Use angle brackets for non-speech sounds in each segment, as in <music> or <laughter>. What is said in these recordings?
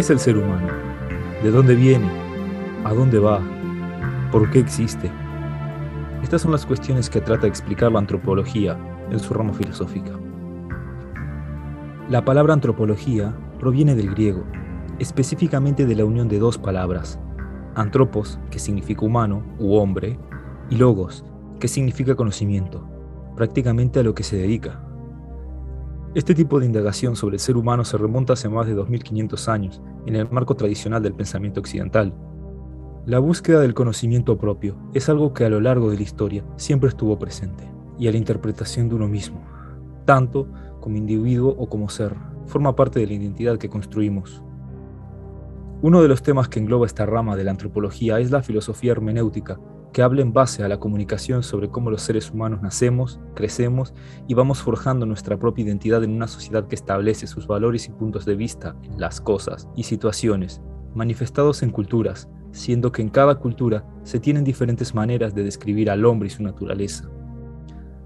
¿Qué es el ser humano? ¿De dónde viene? ¿A dónde va? ¿Por qué existe? Estas son las cuestiones que trata de explicar la antropología en su rama filosófica. La palabra antropología proviene del griego, específicamente de la unión de dos palabras, antropos, que significa humano u hombre, y logos, que significa conocimiento, prácticamente a lo que se dedica. Este tipo de indagación sobre el ser humano se remonta hace más de 2500 años, en el marco tradicional del pensamiento occidental. La búsqueda del conocimiento propio es algo que a lo largo de la historia siempre estuvo presente, y a la interpretación de uno mismo, tanto como individuo o como ser, forma parte de la identidad que construimos. Uno de los temas que engloba esta rama de la antropología es la filosofía hermenéutica, que habla en base a la comunicación sobre cómo los seres humanos nacemos, crecemos y vamos forjando nuestra propia identidad en una sociedad que establece sus valores y puntos de vista en las cosas y situaciones, manifestados en culturas, siendo que en cada cultura se tienen diferentes maneras de describir al hombre y su naturaleza.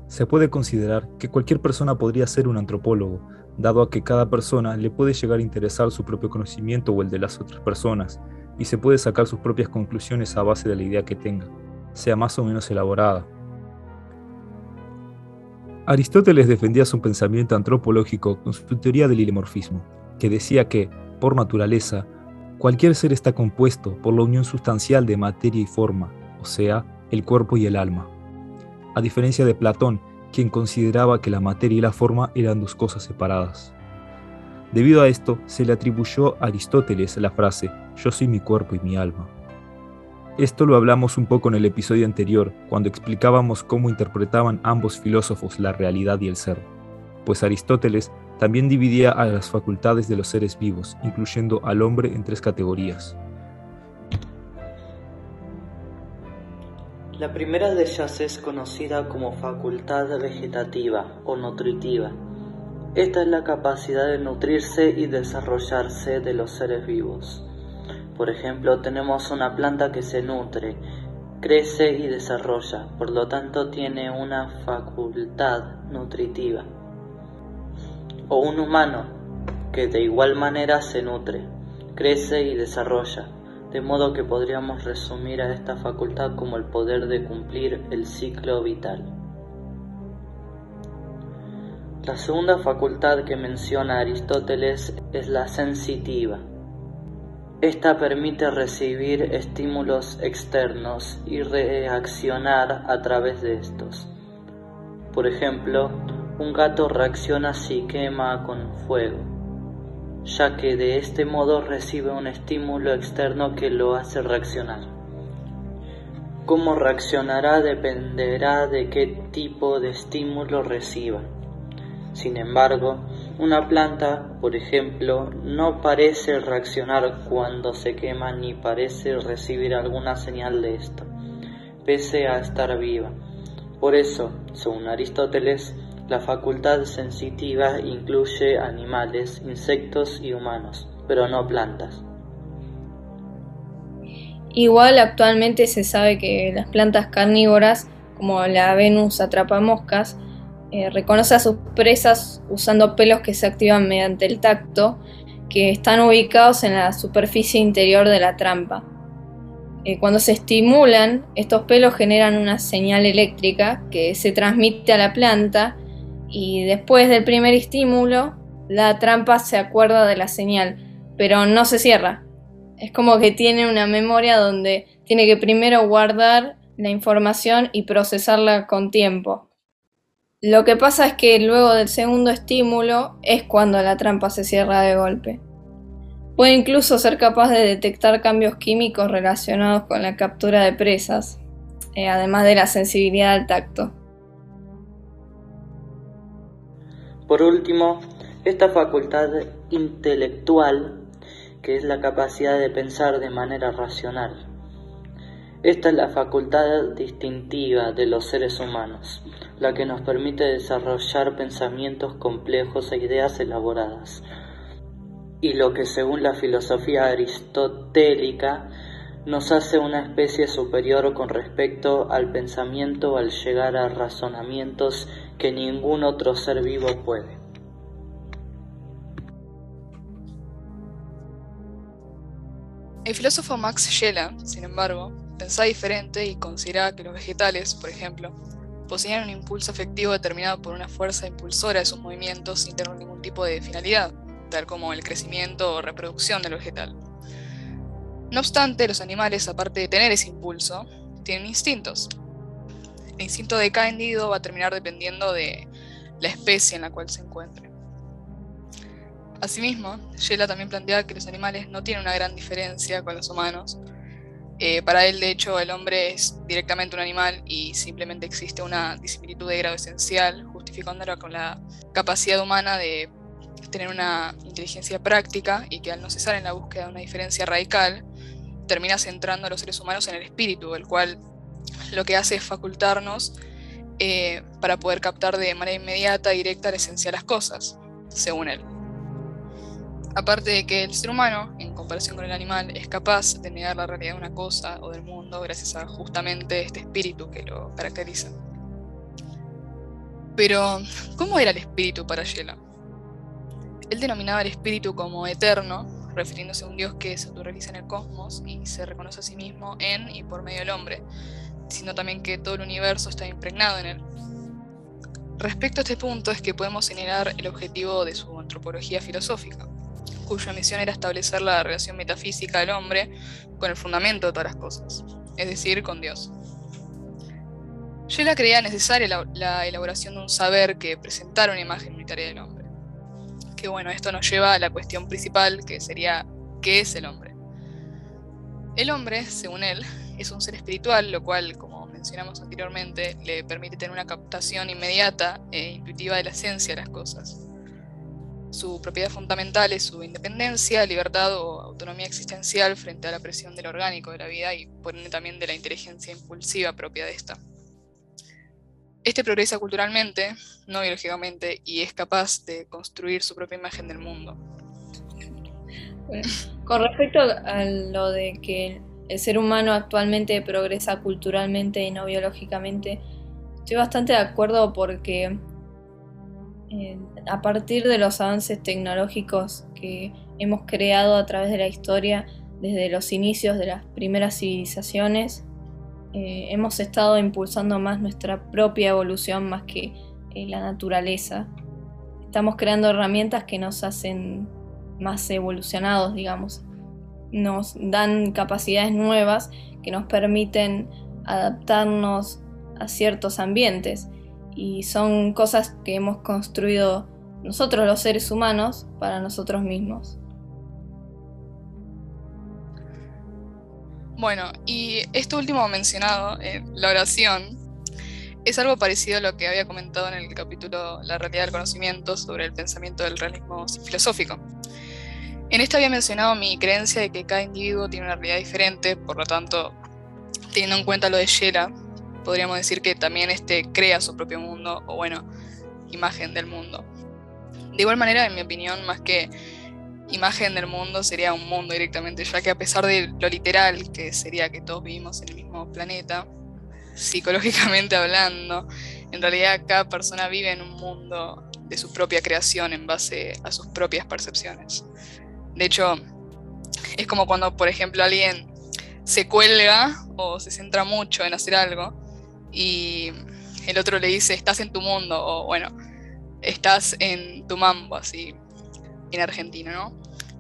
Se puede considerar que cualquier persona podría ser un antropólogo, dado a que cada persona le puede llegar a interesar su propio conocimiento o el de las otras personas, y se puede sacar sus propias conclusiones a base de la idea que tenga sea más o menos elaborada. Aristóteles defendía su pensamiento antropológico con su teoría del ilemorfismo, que decía que, por naturaleza, cualquier ser está compuesto por la unión sustancial de materia y forma, o sea, el cuerpo y el alma. A diferencia de Platón, quien consideraba que la materia y la forma eran dos cosas separadas. Debido a esto, se le atribuyó a Aristóteles la frase, yo soy mi cuerpo y mi alma. Esto lo hablamos un poco en el episodio anterior, cuando explicábamos cómo interpretaban ambos filósofos la realidad y el ser, pues Aristóteles también dividía a las facultades de los seres vivos, incluyendo al hombre en tres categorías. La primera de ellas es conocida como facultad vegetativa o nutritiva. Esta es la capacidad de nutrirse y desarrollarse de los seres vivos. Por ejemplo, tenemos una planta que se nutre, crece y desarrolla, por lo tanto tiene una facultad nutritiva. O un humano que de igual manera se nutre, crece y desarrolla, de modo que podríamos resumir a esta facultad como el poder de cumplir el ciclo vital. La segunda facultad que menciona Aristóteles es la sensitiva. Esta permite recibir estímulos externos y reaccionar a través de estos. Por ejemplo, un gato reacciona si quema con fuego, ya que de este modo recibe un estímulo externo que lo hace reaccionar. Cómo reaccionará dependerá de qué tipo de estímulo reciba. Sin embargo, una planta, por ejemplo, no parece reaccionar cuando se quema ni parece recibir alguna señal de esto, pese a estar viva. Por eso, según Aristóteles, la facultad sensitiva incluye animales, insectos y humanos, pero no plantas. Igual actualmente se sabe que las plantas carnívoras, como la Venus atrapamoscas, eh, reconoce a sus presas usando pelos que se activan mediante el tacto, que están ubicados en la superficie interior de la trampa. Eh, cuando se estimulan, estos pelos generan una señal eléctrica que se transmite a la planta y después del primer estímulo, la trampa se acuerda de la señal, pero no se cierra. Es como que tiene una memoria donde tiene que primero guardar la información y procesarla con tiempo. Lo que pasa es que luego del segundo estímulo es cuando la trampa se cierra de golpe. Puede incluso ser capaz de detectar cambios químicos relacionados con la captura de presas, eh, además de la sensibilidad al tacto. Por último, esta facultad intelectual, que es la capacidad de pensar de manera racional. Esta es la facultad distintiva de los seres humanos, la que nos permite desarrollar pensamientos complejos e ideas elaboradas, y lo que según la filosofía aristotélica nos hace una especie superior con respecto al pensamiento al llegar a razonamientos que ningún otro ser vivo puede. El filósofo Max Scheler, sin embargo, pensaba diferente y consideraba que los vegetales, por ejemplo, poseían un impulso afectivo determinado por una fuerza impulsora de sus movimientos sin tener ningún tipo de finalidad, tal como el crecimiento o reproducción del vegetal. No obstante, los animales, aparte de tener ese impulso, tienen instintos. El instinto de cada individuo va a terminar dependiendo de la especie en la cual se encuentre. Asimismo, Sheila también plantea que los animales no tienen una gran diferencia con los humanos. Eh, para él, de hecho, el hombre es directamente un animal y simplemente existe una disimilitud de grado esencial, justificándola con la capacidad humana de tener una inteligencia práctica y que al no cesar en la búsqueda de una diferencia radical, termina centrando a los seres humanos en el espíritu, el cual lo que hace es facultarnos eh, para poder captar de manera inmediata, directa, la esencia de las cosas, según él. Aparte de que el ser humano, en comparación con el animal, es capaz de negar la realidad de una cosa o del mundo gracias a justamente este espíritu que lo caracteriza. Pero, ¿cómo era el espíritu para Yela? Él denominaba el espíritu como eterno, refiriéndose a un Dios que se autorrealiza en el cosmos y se reconoce a sí mismo en y por medio del hombre, sino también que todo el universo está impregnado en él. Respecto a este punto es que podemos señalar el objetivo de su antropología filosófica, cuya misión era establecer la relación metafísica del hombre con el fundamento de todas las cosas, es decir, con Dios. Shela creía necesaria la elaboración de un saber que presentara una imagen unitaria del hombre. Que bueno, esto nos lleva a la cuestión principal, que sería ¿qué es el hombre? El hombre, según él, es un ser espiritual, lo cual, como mencionamos anteriormente, le permite tener una captación inmediata e intuitiva de la esencia de las cosas. Su propiedad fundamental es su independencia, libertad o autonomía existencial frente a la presión del orgánico de la vida y por ende también de la inteligencia impulsiva propia de esta. Este progresa culturalmente, no biológicamente, y es capaz de construir su propia imagen del mundo. con respecto a lo de que el ser humano actualmente progresa culturalmente y no biológicamente, estoy bastante de acuerdo porque a partir de los avances tecnológicos que hemos creado a través de la historia, desde los inicios de las primeras civilizaciones, eh, hemos estado impulsando más nuestra propia evolución más que eh, la naturaleza. Estamos creando herramientas que nos hacen más evolucionados, digamos nos dan capacidades nuevas que nos permiten adaptarnos a ciertos ambientes y son cosas que hemos construido nosotros los seres humanos para nosotros mismos. Bueno, y esto último mencionado, la oración, es algo parecido a lo que había comentado en el capítulo La realidad del conocimiento sobre el pensamiento del realismo filosófico. En esta había mencionado mi creencia de que cada individuo tiene una realidad diferente, por lo tanto, teniendo en cuenta lo de Shela, podríamos decir que también este crea su propio mundo, o bueno, imagen del mundo. De igual manera, en mi opinión, más que imagen del mundo sería un mundo directamente, ya que a pesar de lo literal que sería que todos vivimos en el mismo planeta, psicológicamente <laughs> hablando, en realidad cada persona vive en un mundo de su propia creación en base a sus propias percepciones. De hecho, es como cuando, por ejemplo, alguien se cuelga o se centra mucho en hacer algo y el otro le dice, estás en tu mundo o bueno, estás en tu mambo, así en Argentina, ¿no?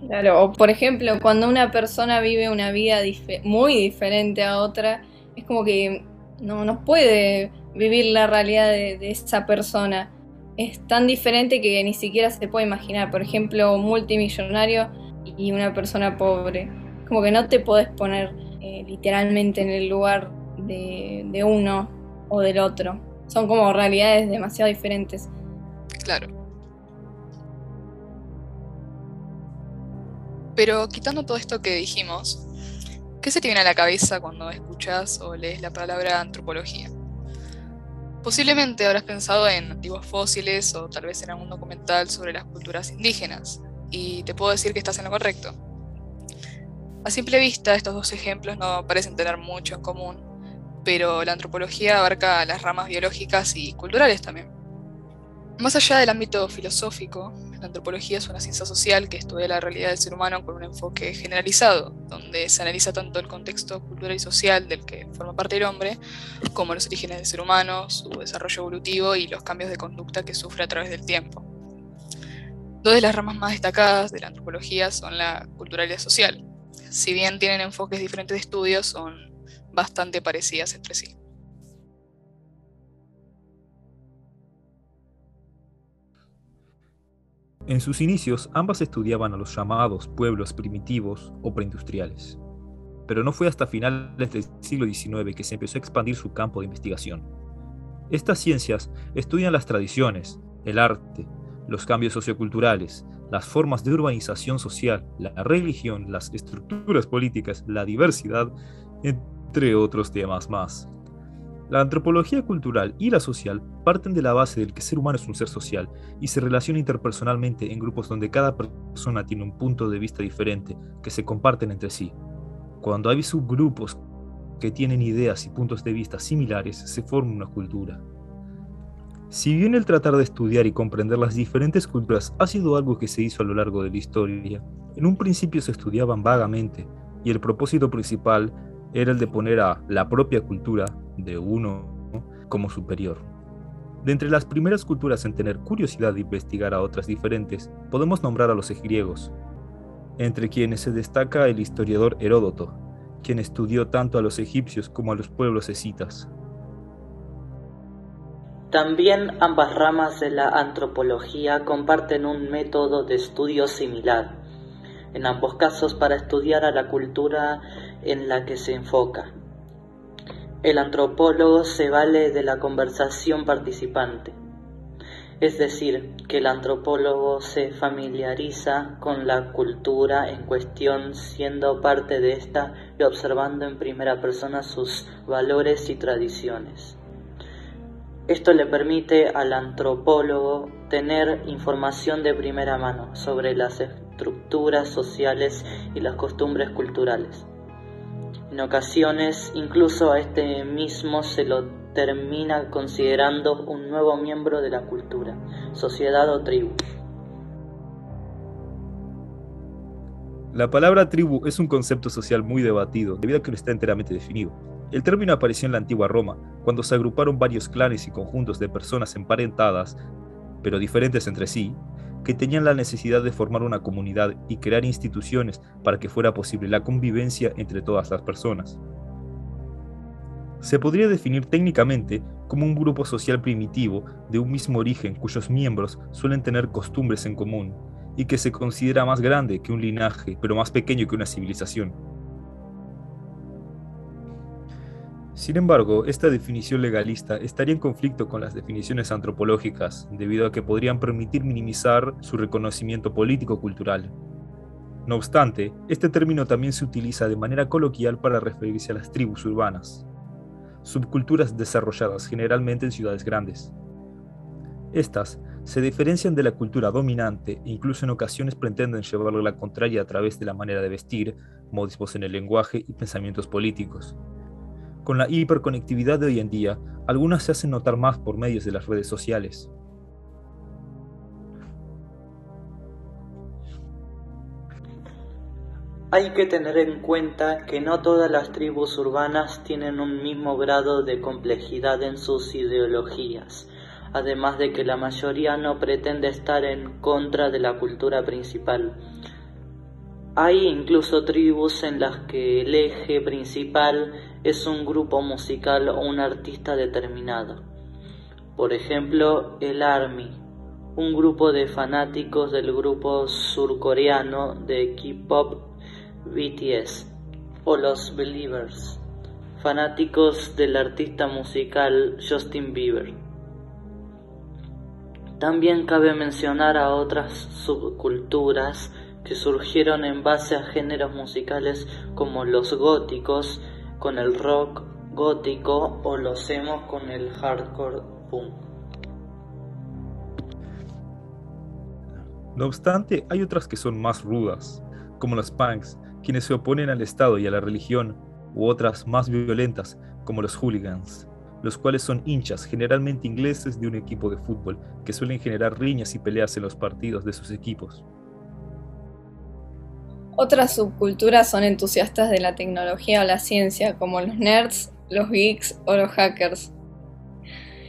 Claro, o por ejemplo, cuando una persona vive una vida muy diferente a otra, es como que no, no puede vivir la realidad de, de, esa persona. Es tan diferente que ni siquiera se puede imaginar. Por ejemplo, un multimillonario y una persona pobre. Como que no te podés poner eh, literalmente en el lugar de, uno o del otro. Son como realidades demasiado diferentes. Claro. Pero quitando todo esto que dijimos, ¿qué se te viene a la cabeza cuando escuchas o lees la palabra antropología? Posiblemente habrás pensado en antiguos fósiles o tal vez en algún documental sobre las culturas indígenas, y te puedo decir que estás en lo correcto. A simple vista, estos dos ejemplos no parecen tener mucho en común, pero la antropología abarca las ramas biológicas y culturales también. Más allá del ámbito filosófico, la antropología es una ciencia social que estudia la realidad del ser humano con un enfoque generalizado, donde se analiza tanto el contexto cultural y social del que forma parte el hombre, como los orígenes del ser humano, su desarrollo evolutivo y los cambios de conducta que sufre a través del tiempo. Dos de las ramas más destacadas de la antropología son la cultural y la social. Si bien tienen enfoques diferentes de estudio, son bastante parecidas entre sí. En sus inicios, ambas estudiaban a los llamados pueblos primitivos o preindustriales. Pero no fue hasta finales del siglo XIX que se empezó a expandir su campo de investigación. Estas ciencias estudian las tradiciones, el arte, los cambios socioculturales, las formas de urbanización social, la religión, las estructuras políticas, la diversidad, entre otros temas más. La antropología cultural y la social parten de la base del que el ser humano es un ser social y se relaciona interpersonalmente en grupos donde cada persona tiene un punto de vista diferente que se comparten entre sí. Cuando hay subgrupos que tienen ideas y puntos de vista similares, se forma una cultura. Si bien el tratar de estudiar y comprender las diferentes culturas ha sido algo que se hizo a lo largo de la historia, en un principio se estudiaban vagamente y el propósito principal era el de poner a la propia cultura de uno como superior. De entre las primeras culturas en tener curiosidad de investigar a otras diferentes, podemos nombrar a los griegos, entre quienes se destaca el historiador Heródoto, quien estudió tanto a los egipcios como a los pueblos escitas. También ambas ramas de la antropología comparten un método de estudio similar, en ambos casos para estudiar a la cultura en la que se enfoca. El antropólogo se vale de la conversación participante, es decir, que el antropólogo se familiariza con la cultura en cuestión siendo parte de esta y observando en primera persona sus valores y tradiciones. Esto le permite al antropólogo tener información de primera mano sobre las estructuras sociales y las costumbres culturales. En ocasiones, incluso a este mismo se lo termina considerando un nuevo miembro de la cultura, sociedad o tribu. La palabra tribu es un concepto social muy debatido, debido a que no está enteramente definido. El término apareció en la antigua Roma, cuando se agruparon varios clanes y conjuntos de personas emparentadas, pero diferentes entre sí, que tenían la necesidad de formar una comunidad y crear instituciones para que fuera posible la convivencia entre todas las personas. Se podría definir técnicamente como un grupo social primitivo de un mismo origen cuyos miembros suelen tener costumbres en común y que se considera más grande que un linaje, pero más pequeño que una civilización. Sin embargo, esta definición legalista estaría en conflicto con las definiciones antropológicas, debido a que podrían permitir minimizar su reconocimiento político-cultural. No obstante, este término también se utiliza de manera coloquial para referirse a las tribus urbanas, subculturas desarrolladas generalmente en ciudades grandes. Estas se diferencian de la cultura dominante e incluso en ocasiones pretenden llevarle la contraria a través de la manera de vestir, modismos en el lenguaje y pensamientos políticos. Con la hiperconectividad de hoy en día, algunas se hacen notar más por medios de las redes sociales. Hay que tener en cuenta que no todas las tribus urbanas tienen un mismo grado de complejidad en sus ideologías, además de que la mayoría no pretende estar en contra de la cultura principal. Hay incluso tribus en las que el eje principal es un grupo musical o un artista determinado. Por ejemplo, el ARMY, un grupo de fanáticos del grupo surcoreano de K-pop BTS, o los Believers, fanáticos del artista musical Justin Bieber. También cabe mencionar a otras subculturas que surgieron en base a géneros musicales como los góticos, con el rock gótico o lo hacemos con el hardcore punk. No obstante, hay otras que son más rudas, como los punks, quienes se oponen al Estado y a la religión, u otras más violentas, como los hooligans, los cuales son hinchas, generalmente ingleses, de un equipo de fútbol, que suelen generar riñas y peleas en los partidos de sus equipos. Otras subculturas son entusiastas de la tecnología o la ciencia, como los nerds, los geeks o los hackers.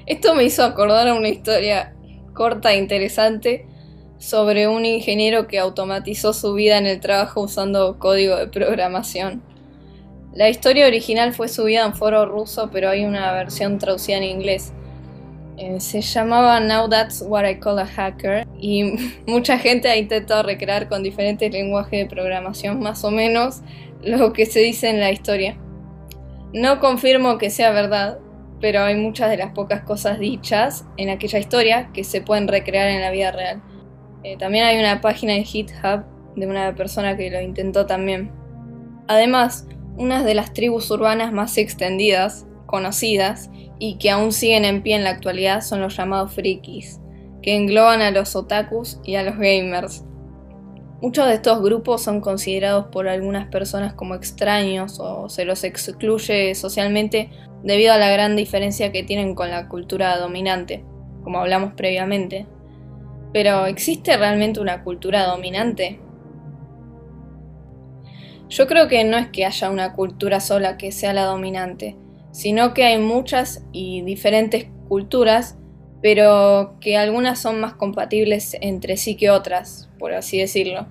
Esto me hizo acordar a una historia corta e interesante sobre un ingeniero que automatizó su vida en el trabajo usando código de programación. La historia original fue subida en foro ruso, pero hay una versión traducida en inglés. Eh, se llamaba Now That's What I Call a Hacker y <laughs> mucha gente ha intentado recrear con diferentes lenguajes de programación más o menos lo que se dice en la historia. No confirmo que sea verdad, pero hay muchas de las pocas cosas dichas en aquella historia que se pueden recrear en la vida real. Eh, también hay una página de GitHub de una persona que lo intentó también. Además, una de las tribus urbanas más extendidas, conocidas y que aún siguen en pie en la actualidad son los llamados frikis, que engloban a los otakus y a los gamers. Muchos de estos grupos son considerados por algunas personas como extraños o se los excluye socialmente debido a la gran diferencia que tienen con la cultura dominante, como hablamos previamente. Pero ¿existe realmente una cultura dominante? Yo creo que no es que haya una cultura sola que sea la dominante, sino que hay muchas y diferentes culturas, pero que algunas son más compatibles entre sí que otras, por así decirlo.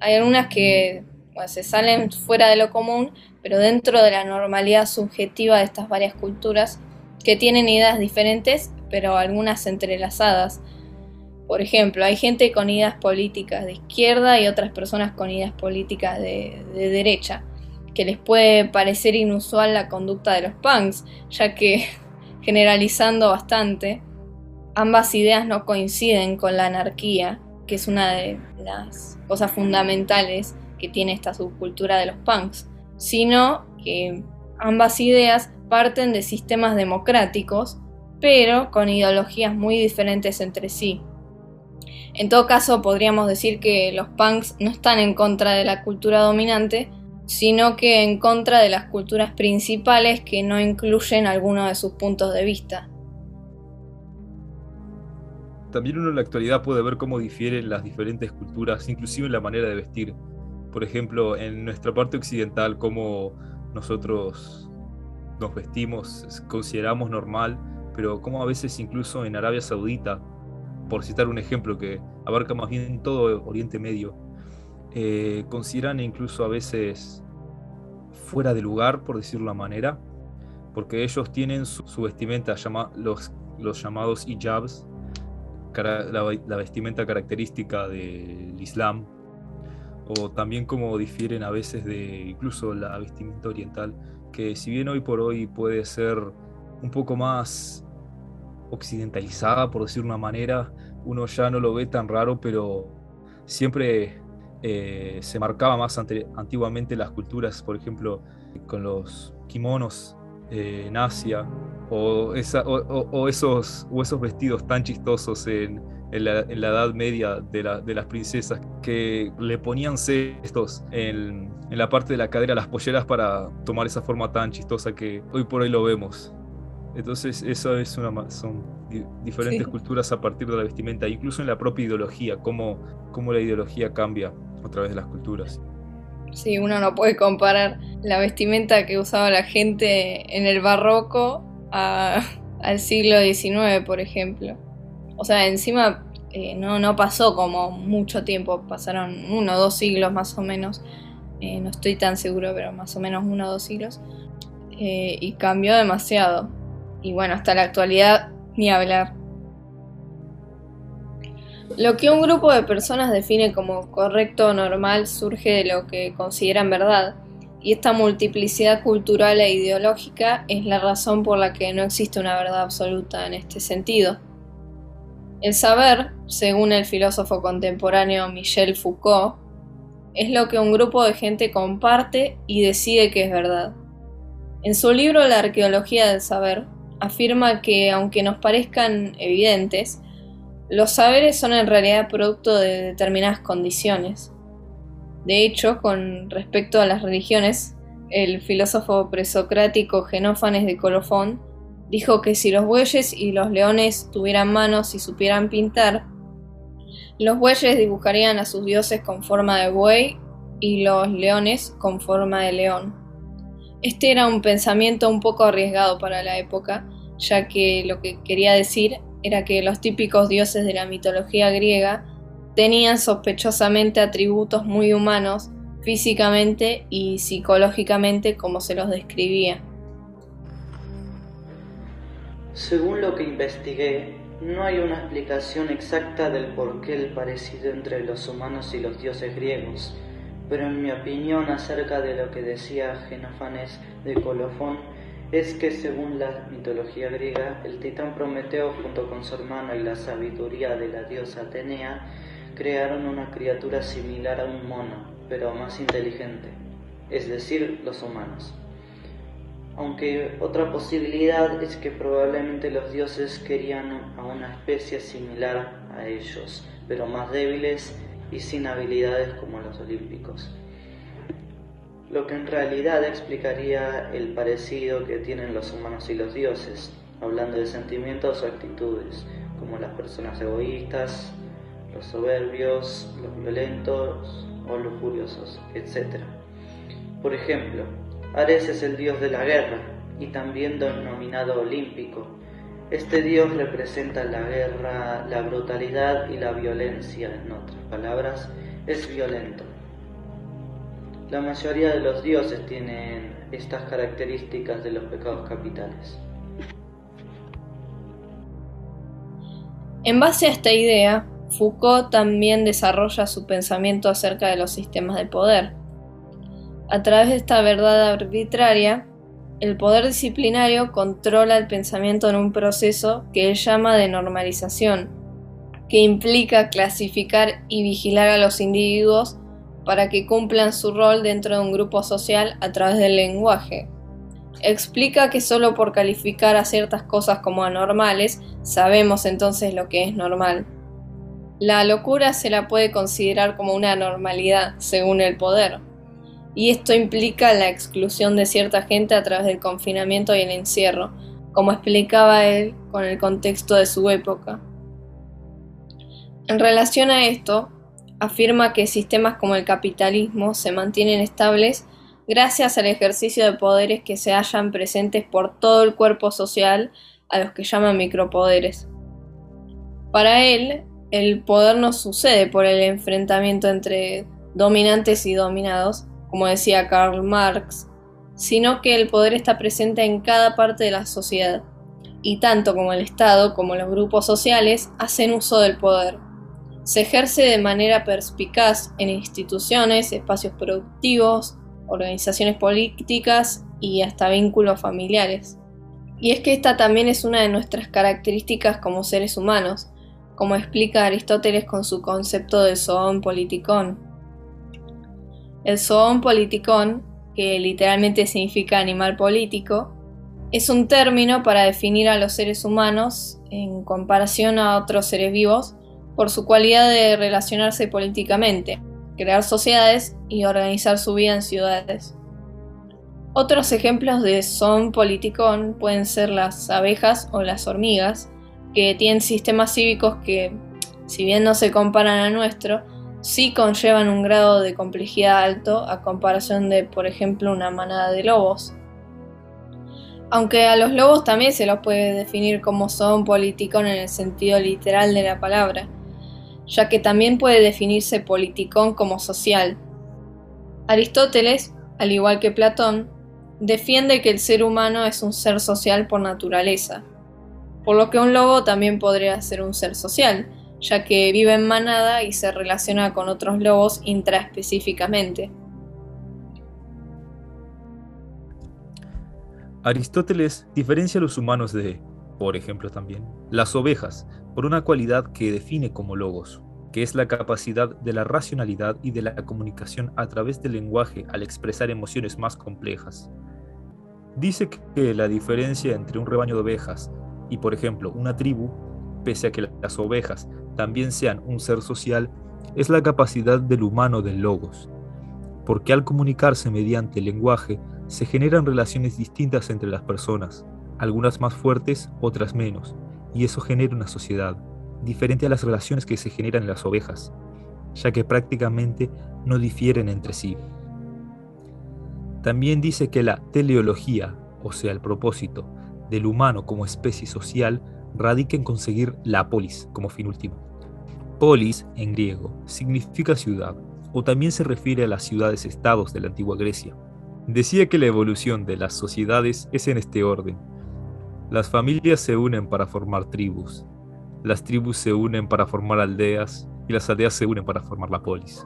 Hay algunas que se salen fuera de lo común, pero dentro de la normalidad subjetiva de estas varias culturas, que tienen ideas diferentes, pero algunas entrelazadas, por ejemplo, hay gente con ideas políticas de izquierda y otras personas con ideas políticas de, derecha, que les puede parecer inusual la conducta de los punks, ya que, <laughs> generalizando bastante, ambas ideas no coinciden con la anarquía, que es una de las cosas fundamentales que tiene esta subcultura de los punks, sino que ambas ideas parten de sistemas democráticos, pero con ideologías muy diferentes entre sí. En todo caso, podríamos decir que los punks no están en contra de la cultura dominante, sino que en contra de las culturas principales que no incluyen alguno de sus puntos de vista. También uno en la actualidad puede ver cómo difieren las diferentes culturas, inclusive en la manera de vestir. Por ejemplo, en nuestra parte occidental, cómo nosotros nos vestimos, consideramos normal, pero cómo a veces incluso en Arabia Saudita por citar un ejemplo que abarca más bien todo Oriente Medio, eh, consideran incluso a veces fuera de lugar, por decirlo de una manera, porque ellos tienen su, vestimenta, los, los llamados hijabs, la, vestimenta característica del Islam, o también como difieren a veces de incluso la vestimenta oriental, que si bien hoy por hoy puede ser un poco más occidentalizada, por decir una manera, uno ya no lo ve tan raro, pero siempre eh, se marcaba más antiguamente las culturas, por ejemplo, con los kimonos eh, en Asia, o, esos, esos vestidos tan chistosos en, la, Edad Media de, las princesas, que le ponían cestos en, en la parte de la cadera, las polleras, para tomar esa forma tan chistosa que hoy por hoy lo vemos. Entonces, eso es una, son diferentes culturas a partir de la vestimenta, incluso en la propia ideología, cómo, cómo la ideología cambia a través de las culturas. Sí, uno no puede comparar la vestimenta que usaba la gente en el barroco <laughs> al siglo XIX, por ejemplo. O sea, encima eh, no, no pasó como mucho tiempo, pasaron uno o dos siglos más o menos. Eh, no estoy tan seguro, pero más o menos uno o dos siglos. Eh, y cambió demasiado y bueno, hasta la actualidad ni hablar. Lo que un grupo de personas define como correcto o normal surge de lo que consideran verdad, y esta multiplicidad cultural e ideológica es la razón por la que no existe una verdad absoluta en este sentido. El saber, según el filósofo contemporáneo Michel Foucault, es lo que un grupo de gente comparte y decide que es verdad. En su libro La arqueología del saber, afirma que aunque nos parezcan evidentes, los saberes son en realidad producto de determinadas condiciones. De hecho, con respecto a las religiones, el filósofo presocrático Genófanes de Colofón Dijo que si los bueyes y los leones tuvieran manos y supieran pintar, los bueyes dibujarían a sus dioses con forma de buey y los leones con forma de león. Este era un pensamiento un poco arriesgado para la época, ya que lo que quería decir era que los típicos dioses de la mitología griega tenían sospechosamente atributos muy humanos físicamente y psicológicamente como se los describía. Según lo que investigué, no hay una explicación exacta del porqué el parecido entre los humanos y los dioses griegos, pero en mi opinión acerca de lo que decía Genofanes de Colofón, es que según la mitología griega, el titán Prometeo junto con su hermano y la sabiduría de la diosa Atenea crearon una criatura similar a un mono, pero más inteligente, es decir, los humanos. Aunque otra posibilidad es que probablemente los dioses querían a una especie similar a ellos, pero más débiles y sin habilidades como los olímpicos. Lo que en realidad explicaría el parecido que tienen los humanos y los dioses, hablando de sentimientos o actitudes, como las personas egoístas, los soberbios, los violentos o los furiosos, etc. Por ejemplo, Ares es el dios de la guerra y también denominado olímpico. Este dios representa la guerra, la brutalidad y la violencia, en otras palabras, es violento. La mayoría de los dioses tienen estas características de los pecados capitales. En base a esta idea, Foucault también desarrolla su pensamiento acerca de los sistemas de poder. A través de esta verdad arbitraria, el poder disciplinario controla el pensamiento en un proceso que él llama de normalización, que implica clasificar y vigilar a los individuos para que cumplan su rol dentro de un grupo social a través del lenguaje. Explica que solo por calificar a ciertas cosas como anormales, sabemos entonces lo que es normal. La locura se la puede considerar como una normalidad según el poder, y esto implica la exclusión de cierta gente a través del confinamiento y el encierro, como explicaba él con el contexto de su época. En relación a esto, afirma que sistemas como el capitalismo se mantienen estables gracias al ejercicio de poderes que se hallan presentes por todo el cuerpo social a los que llaman micropoderes. Para él, el poder no sucede por el enfrentamiento entre dominantes y dominados, como decía Karl Marx, sino que el poder está presente en cada parte de la sociedad, y tanto como el Estado como los grupos sociales hacen uso del poder. Se ejerce de manera perspicaz en instituciones, espacios productivos, organizaciones políticas y hasta vínculos familiares. Y es que esta también es una de nuestras características como seres humanos, como explica Aristóteles con su concepto del zoon politikon. El zoon politikon, que literalmente significa animal político, es un término para definir a los seres humanos en comparación a otros seres vivos por su cualidad de relacionarse políticamente, crear sociedades y organizar su vida en ciudades. Otros ejemplos de zoon politikon pueden ser las abejas o las hormigas, que tienen sistemas cívicos que, si bien no se comparan a nuestro, sí conllevan un grado de complejidad alto a comparación de, por ejemplo, una manada de lobos. Aunque a los lobos también se los puede definir como son politicón en el sentido literal de la palabra, ya que también puede definirse politicón como social. Aristóteles, al igual que Platón, defiende que el ser humano es un ser social por naturaleza, por lo que un lobo también podría ser un ser social, ya que vive en manada y se relaciona con otros lobos intraespecíficamente. Aristóteles diferencia a los humanos de, por ejemplo también, las ovejas, por una cualidad que define como logos, que es la capacidad de la racionalidad y de la comunicación a través del lenguaje al expresar emociones más complejas. Dice que la diferencia entre un rebaño de ovejas y por ejemplo una tribu, pese a que las ovejas también sean un ser social, es la capacidad del humano del logos, porque al comunicarse mediante el lenguaje se generan relaciones distintas entre las personas, algunas más fuertes, otras menos, y eso genera una sociedad, diferente a las relaciones que se generan en las ovejas, ya que prácticamente no difieren entre sí. También dice que la teleología, o sea, el propósito del humano como especie social, radica en conseguir la polis como fin último. Polis, en griego, significa ciudad, o también se refiere a las ciudades-estados de la antigua Grecia. Decía que la evolución de las sociedades es en este orden. Las familias se unen para formar tribus, las tribus se unen para formar aldeas y las aldeas se unen para formar la polis.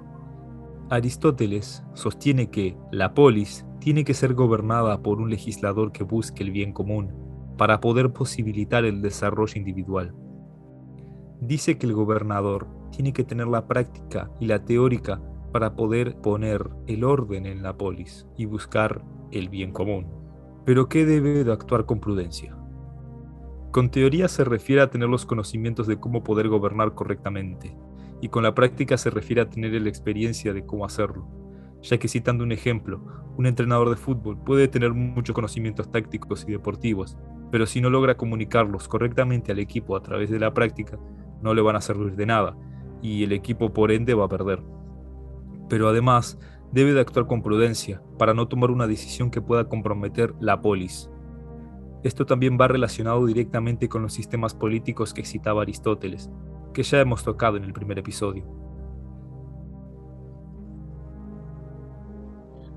Aristóteles sostiene que la polis tiene que ser gobernada por un legislador que busque el bien común para poder posibilitar el desarrollo individual. Dice que el gobernador tiene que tener la práctica y la teórica para poder poner el orden en la polis y buscar el bien común. Pero ¿qué debe de actuar con prudencia? Con teoría se refiere a tener los conocimientos de cómo poder gobernar correctamente, y con la práctica se refiere a tener la experiencia de cómo hacerlo, ya que citando un ejemplo, un entrenador de fútbol puede tener muchos conocimientos tácticos y deportivos, pero si no logra comunicarlos correctamente al equipo a través de la práctica, no le van a servir de nada, y el equipo por ende va a perder pero además debe de actuar con prudencia para no tomar una decisión que pueda comprometer la polis. Esto también va relacionado directamente con los sistemas políticos que citaba Aristóteles, que ya hemos tocado en el primer episodio.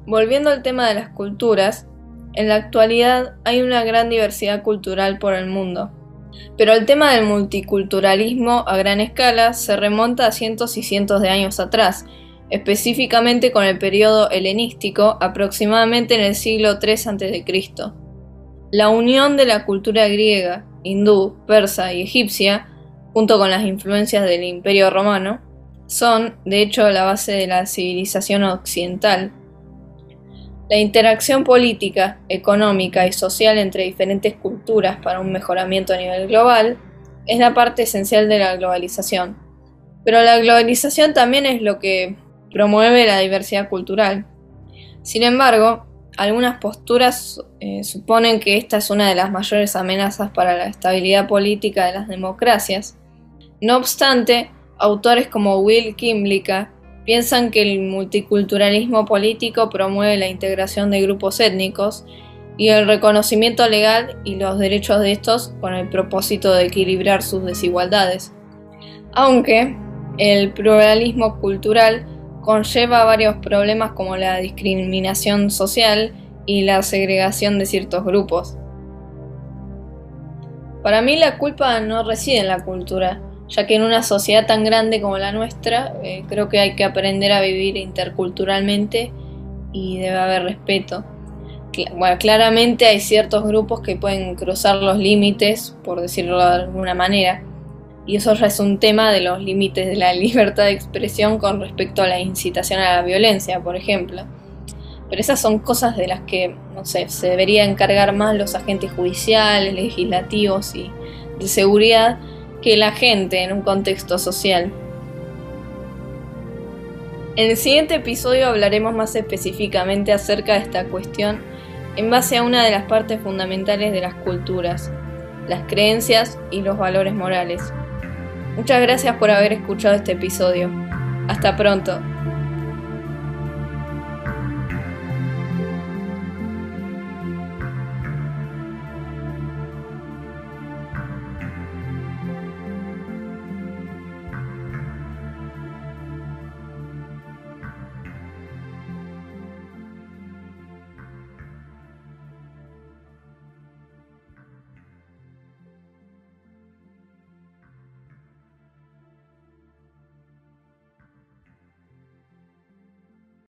Volviendo al tema de las culturas, en la actualidad hay una gran diversidad cultural por el mundo, pero el tema del multiculturalismo a gran escala se remonta a cientos y cientos de años atrás, específicamente con el periodo helenístico, aproximadamente en el siglo III a.C. La unión de la cultura griega, hindú, persa y egipcia, junto con las influencias del Imperio romano, son, de hecho, la base de la civilización occidental. La interacción política, económica y social entre diferentes culturas para un mejoramiento a nivel global es la parte esencial de la globalización. Pero la globalización también es lo que promueve la diversidad cultural. Sin embargo, algunas posturas eh, suponen que esta es una de las mayores amenazas para la estabilidad política de las democracias. No obstante, autores como Will Kimlicka piensan que el multiculturalismo político promueve la integración de grupos étnicos y el reconocimiento legal y los derechos de estos con el propósito de equilibrar sus desigualdades. Aunque el pluralismo cultural conlleva varios problemas como la discriminación social y la segregación de ciertos grupos. Para mí la culpa no reside en la cultura, ya que en una sociedad tan grande como la nuestra eh, creo que hay que aprender a vivir interculturalmente y debe haber respeto. Claramente hay ciertos grupos que pueden cruzar los límites, por decirlo de alguna manera, y eso ya es un tema de los límites de la <laughs> libertad de expresión con respecto a la incitación a la violencia, por ejemplo. Pero esas son cosas de las que, no sé, se debería encargar más los agentes judiciales, legislativos y de seguridad que la gente en un contexto social. En el siguiente episodio hablaremos más específicamente acerca de esta cuestión en base a una de las partes fundamentales de las culturas, las creencias y los valores morales. Muchas gracias por haber escuchado este episodio. Hasta pronto.